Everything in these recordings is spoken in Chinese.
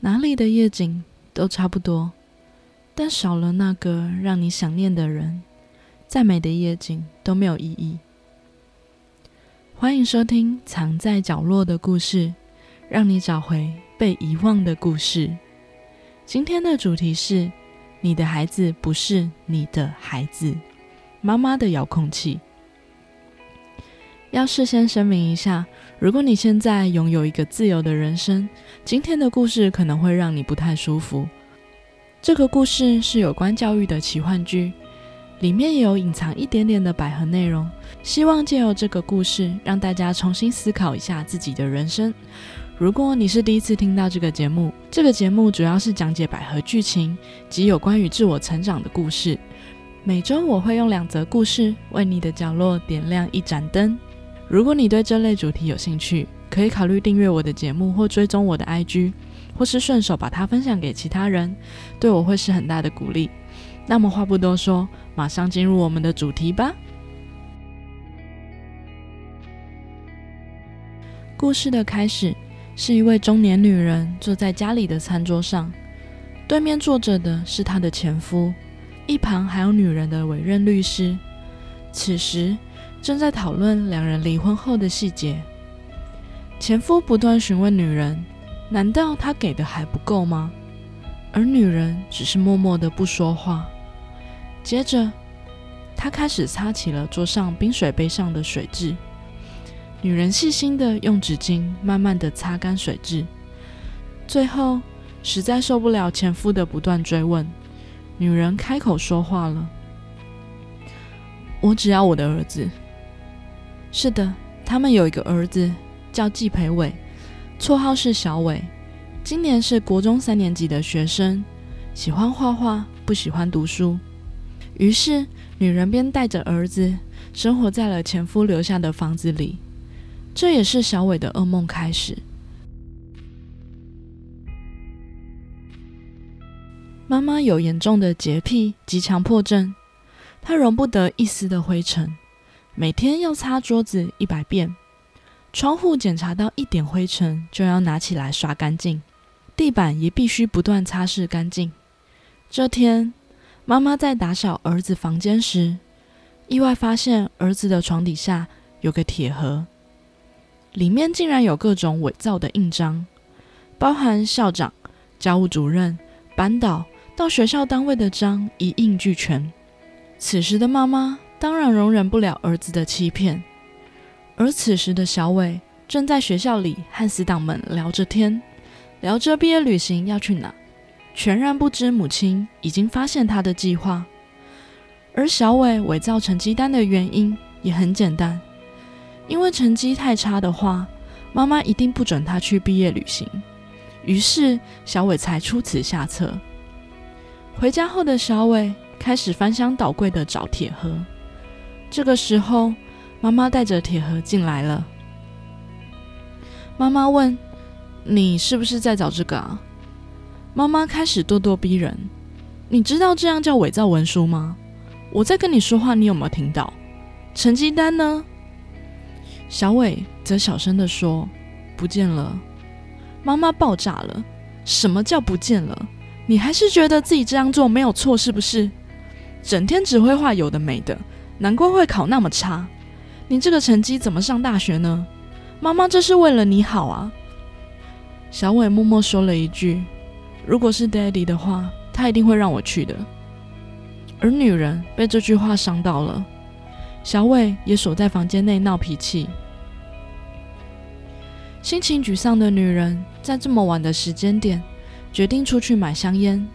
哪里的夜景都差不多，但少了那个让你想念的人，再美的夜景都没有意义。欢迎收听《藏在角落的故事》，让你找回被遗忘的故事。今天的主题是：你的孩子不是你的孩子。妈妈的遥控器。要事先声明一下，如果你现在拥有一个自由的人生，今天的故事可能会让你不太舒服。这个故事是有关教育的奇幻剧，里面也有隐藏一点点的百合内容。希望借由这个故事，让大家重新思考一下自己的人生。如果你是第一次听到这个节目，这个节目主要是讲解百合剧情及有关于自我成长的故事。每周我会用两则故事为你的角落点亮一盏灯。如果你对这类主题有兴趣，可以考虑订阅我的节目或追踪我的 IG，或是顺手把它分享给其他人，对我会是很大的鼓励。那么话不多说，马上进入我们的主题吧。故事的开始是一位中年女人坐在家里的餐桌上，对面坐着的是她的前夫。一旁还有女人的委任律师，此时正在讨论两人离婚后的细节。前夫不断询问女人：“难道他给的还不够吗？”而女人只是默默的不说话。接着，他开始擦起了桌上冰水杯上的水渍。女人细心的用纸巾慢慢的擦干水渍。最后，实在受不了前夫的不断追问。女人开口说话了：“我只要我的儿子。是的，他们有一个儿子叫季培伟，绰号是小伟，今年是国中三年级的学生，喜欢画画，不喜欢读书。于是，女人便带着儿子生活在了前夫留下的房子里。这也是小伟的噩梦开始。”妈妈有严重的洁癖及强迫症，她容不得一丝的灰尘，每天要擦桌子一百遍，窗户检查到一点灰尘就要拿起来刷干净，地板也必须不断擦拭干净。这天，妈妈在打扫儿子房间时，意外发现儿子的床底下有个铁盒，里面竟然有各种伪造的印章，包含校长、教务主任、班导。到学校单位的章一应俱全。此时的妈妈当然容忍不了儿子的欺骗，而此时的小伟正在学校里和死党们聊着天，聊着毕业旅行要去哪，全然不知母亲已经发现他的计划。而小伟伪造成绩单的原因也很简单，因为成绩太差的话，妈妈一定不准他去毕业旅行。于是小伟才出此下策。回家后的小伟开始翻箱倒柜的找铁盒。这个时候，妈妈带着铁盒进来了。妈妈问：“你是不是在找这个啊？”妈妈开始咄咄逼人：“你知道这样叫伪造文书吗？我在跟你说话，你有没有听到？成绩单呢？”小伟则小声的说：“不见了。”妈妈爆炸了：“什么叫不见了？”你还是觉得自己这样做没有错，是不是？整天只会画有的没的，难怪会考那么差。你这个成绩怎么上大学呢？妈妈这是为了你好啊。小伟默默说了一句：“如果是 Daddy 的话，他一定会让我去的。”而女人被这句话伤到了，小伟也锁在房间内闹脾气。心情沮丧的女人在这么晚的时间点。决定出去买香烟，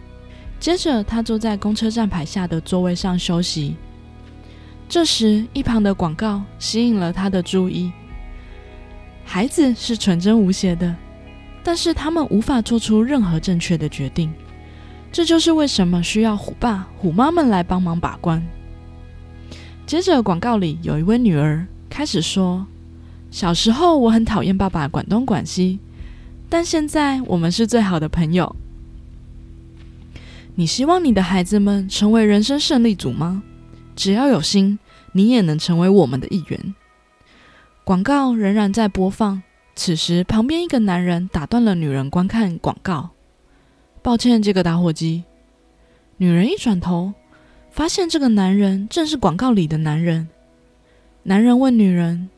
接着她坐在公车站牌下的座位上休息。这时，一旁的广告吸引了他的注意。孩子是纯真无邪的，但是他们无法做出任何正确的决定。这就是为什么需要虎爸虎妈们来帮忙把关。接着，广告里有一位女儿开始说：“小时候我很讨厌爸爸管东管西。”但现在我们是最好的朋友。你希望你的孩子们成为人生胜利组吗？只要有心，你也能成为我们的一员。广告仍然在播放，此时旁边一个男人打断了女人观看广告。抱歉，这个打火机。女人一转头，发现这个男人正是广告里的男人。男人问女人：“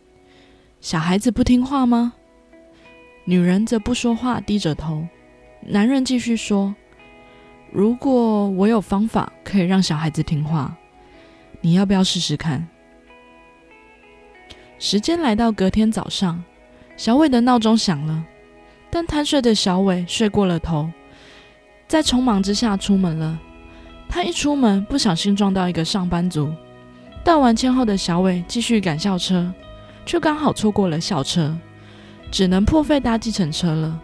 小孩子不听话吗？”女人则不说话，低着头。男人继续说：“如果我有方法可以让小孩子听话，你要不要试试看？”时间来到隔天早上，小伟的闹钟响了，但贪睡的小伟睡过了头，在匆忙之下出门了。他一出门，不小心撞到一个上班族。道完歉后的小伟继续赶校车，却刚好错过了校车，只能破费搭计程车了。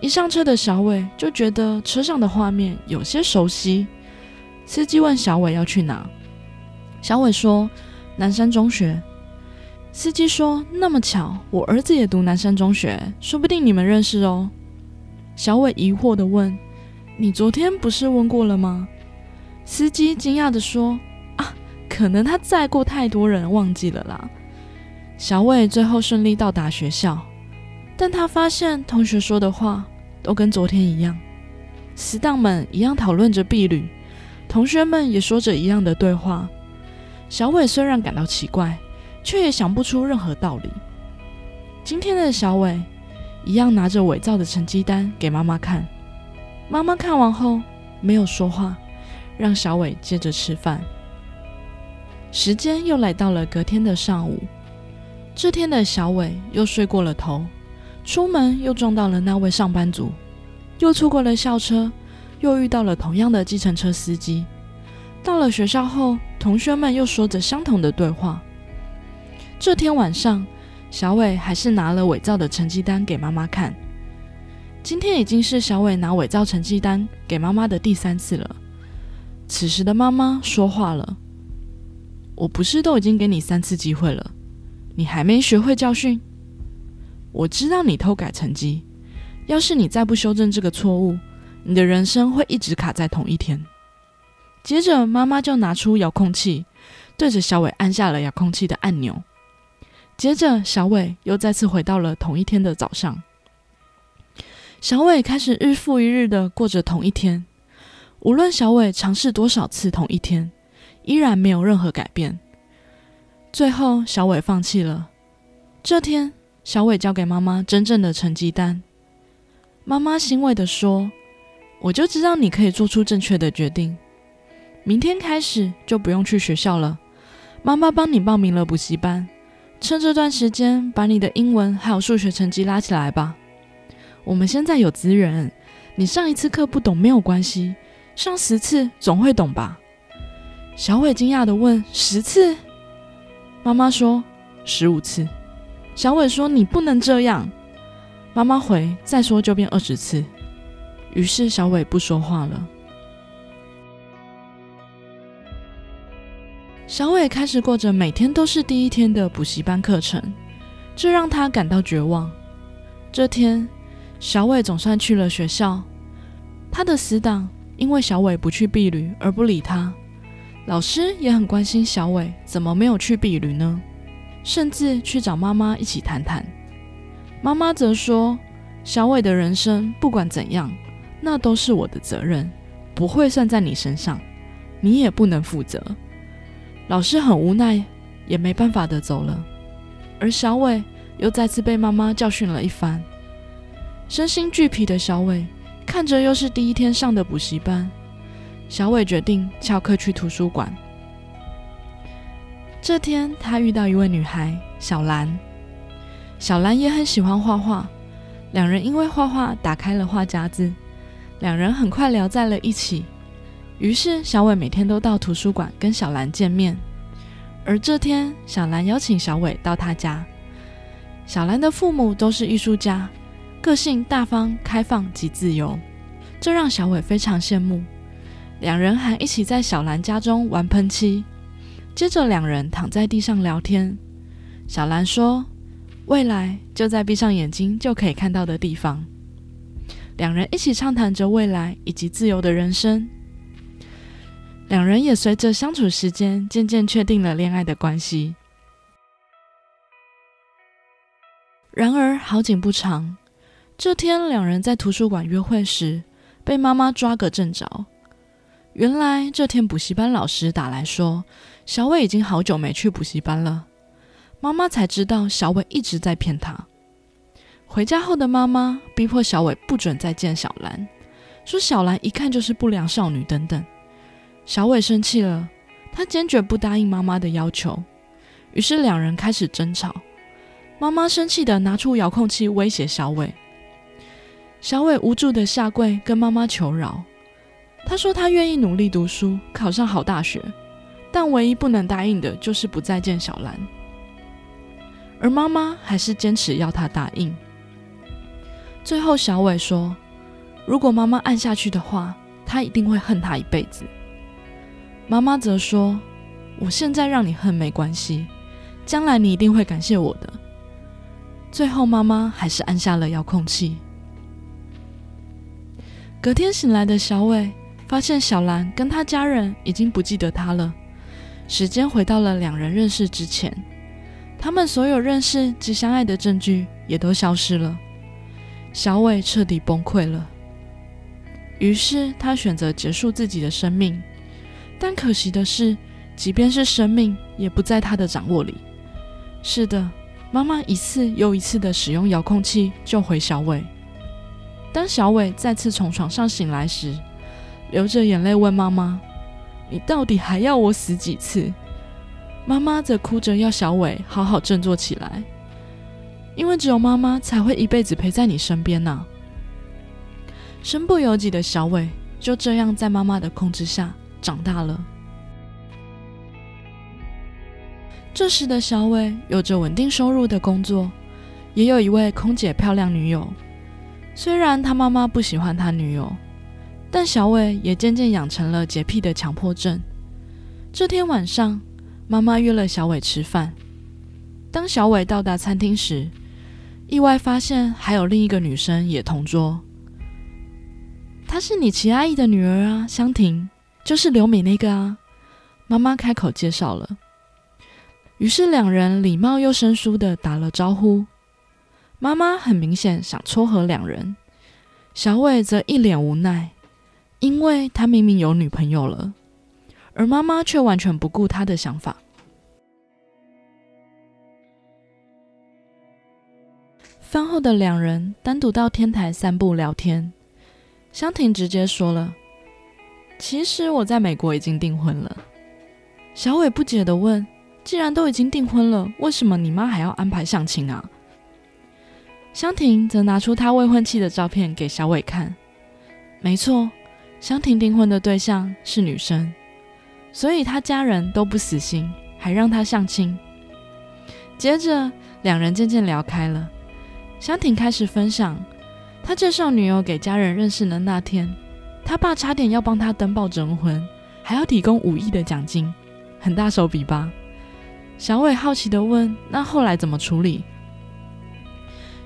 一上车的小伟就觉得车上的画面有些熟悉。司机问小伟要去哪，小伟说南山中学。司机说那么巧，我儿子也读南山中学，说不定你们认识哦。小伟疑惑的问：“你昨天不是问过了吗？”司机惊讶的说：“啊，可能他载过太多人，忘记了啦。”小伟最后顺利到达学校，但他发现同学说的话都跟昨天一样，死党们一样讨论着婢女，同学们也说着一样的对话。小伟虽然感到奇怪，却也想不出任何道理。今天的小伟一样拿着伪造的成绩单给妈妈看，妈妈看完后没有说话。让小伟接着吃饭。时间又来到了隔天的上午，这天的小伟又睡过了头，出门又撞到了那位上班族，又错过了校车，又遇到了同样的计程车司机。到了学校后，同学们又说着相同的对话。这天晚上，小伟还是拿了伪造的成绩单给妈妈看。今天已经是小伟拿伪造成绩单给妈妈的第三次了。此时的妈妈说话了：“我不是都已经给你三次机会了，你还没学会教训？我知道你偷改成绩，要是你再不修正这个错误，你的人生会一直卡在同一天。”接着，妈妈就拿出遥控器，对着小伟按下了遥控器的按钮。接着，小伟又再次回到了同一天的早上。小伟开始日复一日的过着同一天。无论小伟尝试多少次同一天，依然没有任何改变。最后，小伟放弃了。这天，小伟交给妈妈真正的成绩单。妈妈欣慰的说：“我就知道你可以做出正确的决定。明天开始就不用去学校了。妈妈帮你报名了补习班，趁这段时间把你的英文还有数学成绩拉起来吧。我们现在有资源，你上一次课不懂没有关系。”上十次总会懂吧？小伟惊讶的问：“十次？”妈妈说：“十五次。”小伟说：“你不能这样。”妈妈回：“再说就变二十次。”于是小伟不说话了。小伟开始过着每天都是第一天的补习班课程，这让他感到绝望。这天，小伟总算去了学校，他的死党。因为小伟不去避旅而不理他，老师也很关心小伟怎么没有去避旅呢？甚至去找妈妈一起谈谈。妈妈则说：“小伟的人生不管怎样，那都是我的责任，不会算在你身上，你也不能负责。”老师很无奈，也没办法的走了。而小伟又再次被妈妈教训了一番，身心俱疲的小伟。看着又是第一天上的补习班，小伟决定翘课去图书馆。这天，他遇到一位女孩小兰，小兰也很喜欢画画，两人因为画画打开了画夹子，两人很快聊在了一起。于是，小伟每天都到图书馆跟小兰见面。而这天，小兰邀请小伟到他家。小兰的父母都是艺术家。个性大方、开放及自由，这让小伟非常羡慕。两人还一起在小兰家中玩喷漆。接着，两人躺在地上聊天。小兰说：“未来就在闭上眼睛就可以看到的地方。”两人一起畅谈着未来以及自由的人生。两人也随着相处时间，渐渐确定了恋爱的关系。然而，好景不长。这天，两人在图书馆约会时，被妈妈抓个正着。原来这天补习班老师打来说，小伟已经好久没去补习班了。妈妈才知道小伟一直在骗她。回家后的妈妈逼迫小伟不准再见小兰，说小兰一看就是不良少女等等。小伟生气了，他坚决不答应妈妈的要求，于是两人开始争吵。妈妈生气的拿出遥控器威胁小伟，小伟无助的下跪跟妈妈求饶。他说他愿意努力读书，考上好大学，但唯一不能答应的就是不再见小兰。而妈妈还是坚持要他答应。最后，小伟说：“如果妈妈按下去的话，他一定会恨她一辈子。”妈妈则说：“我现在让你恨没关系，将来你一定会感谢我的。”最后，妈妈还是按下了遥控器。隔天醒来的小伟发现小兰跟他家人已经不记得他了，时间回到了两人认识之前。他们所有认识及相爱的证据也都消失了，小伟彻底崩溃了。于是他选择结束自己的生命，但可惜的是，即便是生命，也不在他的掌握里。是的，妈妈一次又一次的使用遥控器救回小伟。当小伟再次从床上醒来时，流着眼泪问妈妈：“你到底还要我死几次？”妈妈则哭着要小伟好好振作起来，因为只有妈妈才会一辈子陪在你身边呐。身不由己的小伟就这样在妈妈的控制下长大了。这时的小伟有着稳定收入的工作，也有一位空姐漂亮女友。虽然他妈妈不喜欢他女友，但小伟也渐渐养成了洁癖的强迫症。这天晚上。妈妈约了小伟吃饭。当小伟到达餐厅时，意外发现还有另一个女生也同桌。她是你齐阿姨的女儿啊，香婷，就是刘美那个啊。妈妈开口介绍了。于是两人礼貌又生疏的打了招呼。妈妈很明显想撮合两人，小伟则一脸无奈，因为他明明有女朋友了。而妈妈却完全不顾他的想法。饭后的两人单独到天台散步聊天，香婷直接说了：“其实我在美国已经订婚了。”小伟不解的问：“既然都已经订婚了，为什么你妈还要安排相亲啊？”香婷则拿出她未婚妻的照片给小伟看。没错，香婷订婚的对象是女生。所以他家人都不死心，还让她相亲。接着，两人渐渐聊开了。香婷开始分享，他介绍女友给家人认识的那天，他爸差点要帮他登报征婚，还要提供五亿的奖金，很大手笔吧？小伟好奇的问：“那后来怎么处理？”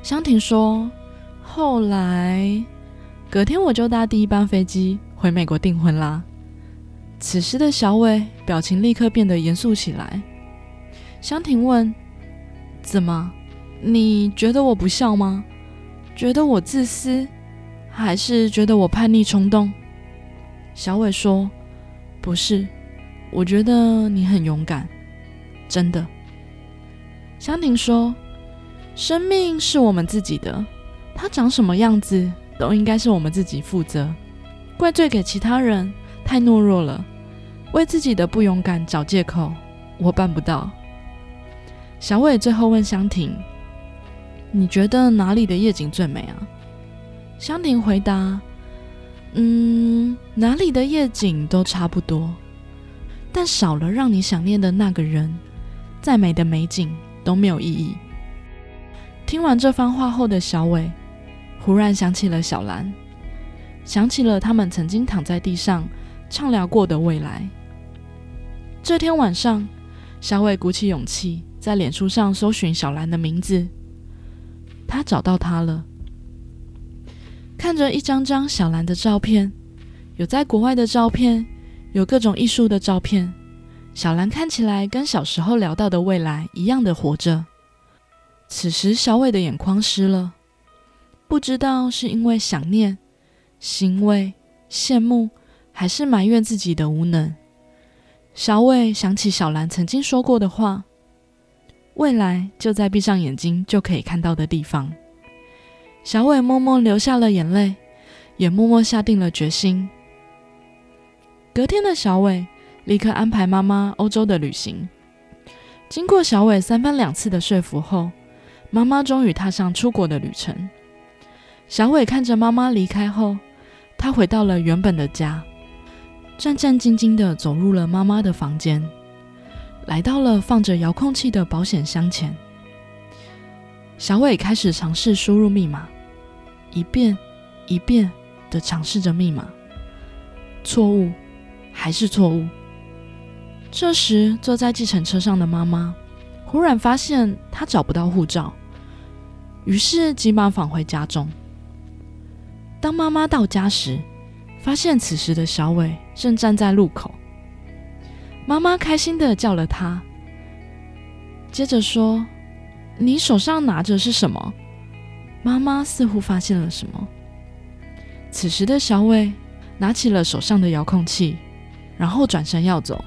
香婷说：“后来，隔天我就搭第一班飞机回美国订婚啦。”此时的小伟表情立刻变得严肃起来。香婷问：“怎么？你觉得我不孝吗？觉得我自私，还是觉得我叛逆冲动？”小伟说：“不是，我觉得你很勇敢，真的。”香婷说：“生命是我们自己的，它长什么样子都应该是我们自己负责，怪罪给其他人。”太懦弱了，为自己的不勇敢找借口，我办不到。小伟最后问香婷：“你觉得哪里的夜景最美啊？”香婷回答：“嗯，哪里的夜景都差不多，但少了让你想念的那个人，再美的美景都没有意义。”听完这番话后的小伟，忽然想起了小兰，想起了他们曾经躺在地上。畅聊过的未来。这天晚上，小伟鼓起勇气在脸书上搜寻小兰的名字，他找到她了。看着一张张小兰的照片，有在国外的照片，有各种艺术的照片。小兰看起来跟小时候聊到的未来一样的活着。此时，小伟的眼眶湿了，不知道是因为想念，欣慰、羡慕，还是埋怨自己的无能？小伟想起小兰曾经说过的话：“未来就在闭上眼睛就可以看到的地方。”小伟默默流下了眼泪，也默默下定了决心。隔天的小伟立刻安排妈妈欧洲的旅行。经过小伟三番两次的说服后，妈妈终于踏上出国的旅程。小伟看着妈妈离开后，他回到了原本的家，战战兢兢地走入了妈妈的房间，来到了放着遥控器的保险箱前。小伟开始尝试输入密码，一遍一遍的尝试着密码，错误，还是错误。这时，坐在计程车上的妈妈忽然发现她找不到护照，于是急忙返回家中。当妈妈到家时，发现此时的小伟正站在路口。妈妈开心的叫了他，接着说：“你手上拿着是什么？”妈妈似乎发现了什么。此时的小伟拿起了手上的遥控器，然后转身要走。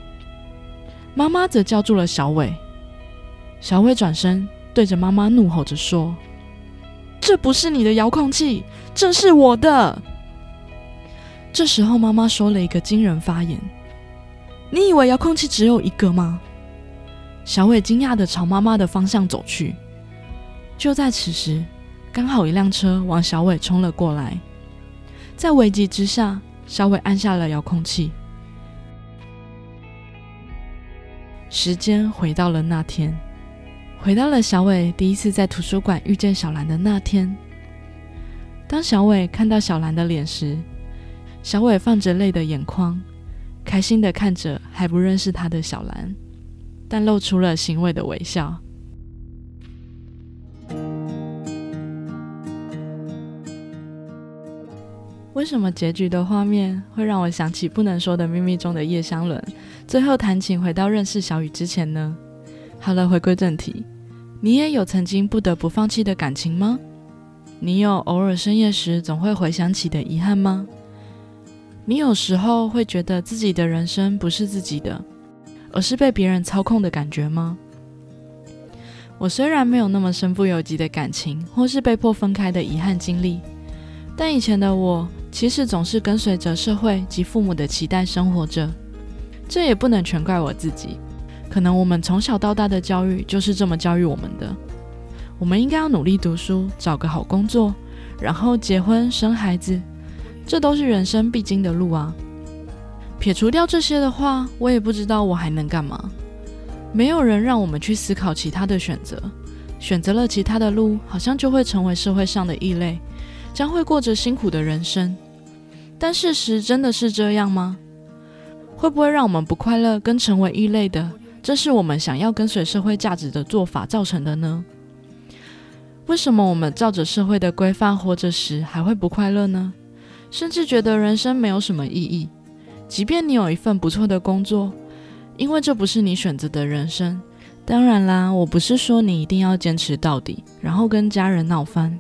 妈妈则叫住了小伟。小伟转身对着妈妈怒吼着说：“这不是你的遥控器，这是我的！”这时候，妈妈说了一个惊人发言：“你以为遥控器只有一个吗？”小伟惊讶的朝妈妈的方向走去。就在此时，刚好一辆车往小伟冲了过来。在危急之下，小伟按下了遥控器。时间回到了那天，回到了小伟第一次在图书馆遇见小兰的那天。当小伟看到小兰的脸时，小伟放着泪的眼眶，开心的看着还不认识他的小兰，但露出了欣慰的微笑。为什么结局的画面会让我想起《不能说的秘密》中的叶湘伦，最后弹琴回到认识小雨之前呢？好了，回归正题，你也有曾经不得不放弃的感情吗？你有偶尔深夜时总会回想起的遗憾吗？你有时候会觉得自己的人生不是自己的，而是被别人操控的感觉吗？我虽然没有那么身不由己的感情，或是被迫分开的遗憾经历，但以前的我。其实总是跟随着社会及父母的期待生活着，这也不能全怪我自己。可能我们从小到大的教育就是这么教育我们的：我们应该要努力读书，找个好工作，然后结婚生孩子，这都是人生必经的路啊。撇除掉这些的话，我也不知道我还能干嘛。没有人让我们去思考其他的选择，选择了其他的路，好像就会成为社会上的异类。将会过着辛苦的人生，但事实真的是这样吗？会不会让我们不快乐跟成为异类的，这是我们想要跟随社会价值的做法造成的呢？为什么我们照着社会的规范活着时还会不快乐呢？甚至觉得人生没有什么意义？即便你有一份不错的工作，因为这不是你选择的人生。当然啦，我不是说你一定要坚持到底，然后跟家人闹翻。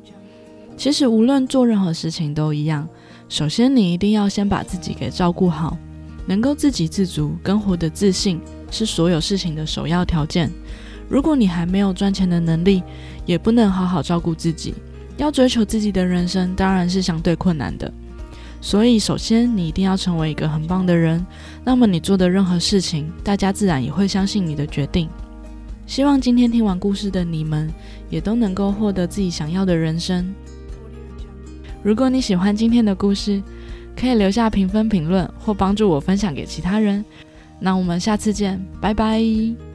其实无论做任何事情都一样，首先你一定要先把自己给照顾好，能够自给自足跟活得自信是所有事情的首要条件。如果你还没有赚钱的能力，也不能好好照顾自己，要追求自己的人生当然是相对困难的。所以首先你一定要成为一个很棒的人，那么你做的任何事情，大家自然也会相信你的决定。希望今天听完故事的你们，也都能够获得自己想要的人生。如果你喜欢今天的故事，可以留下评分、评论或帮助我分享给其他人。那我们下次见，拜拜。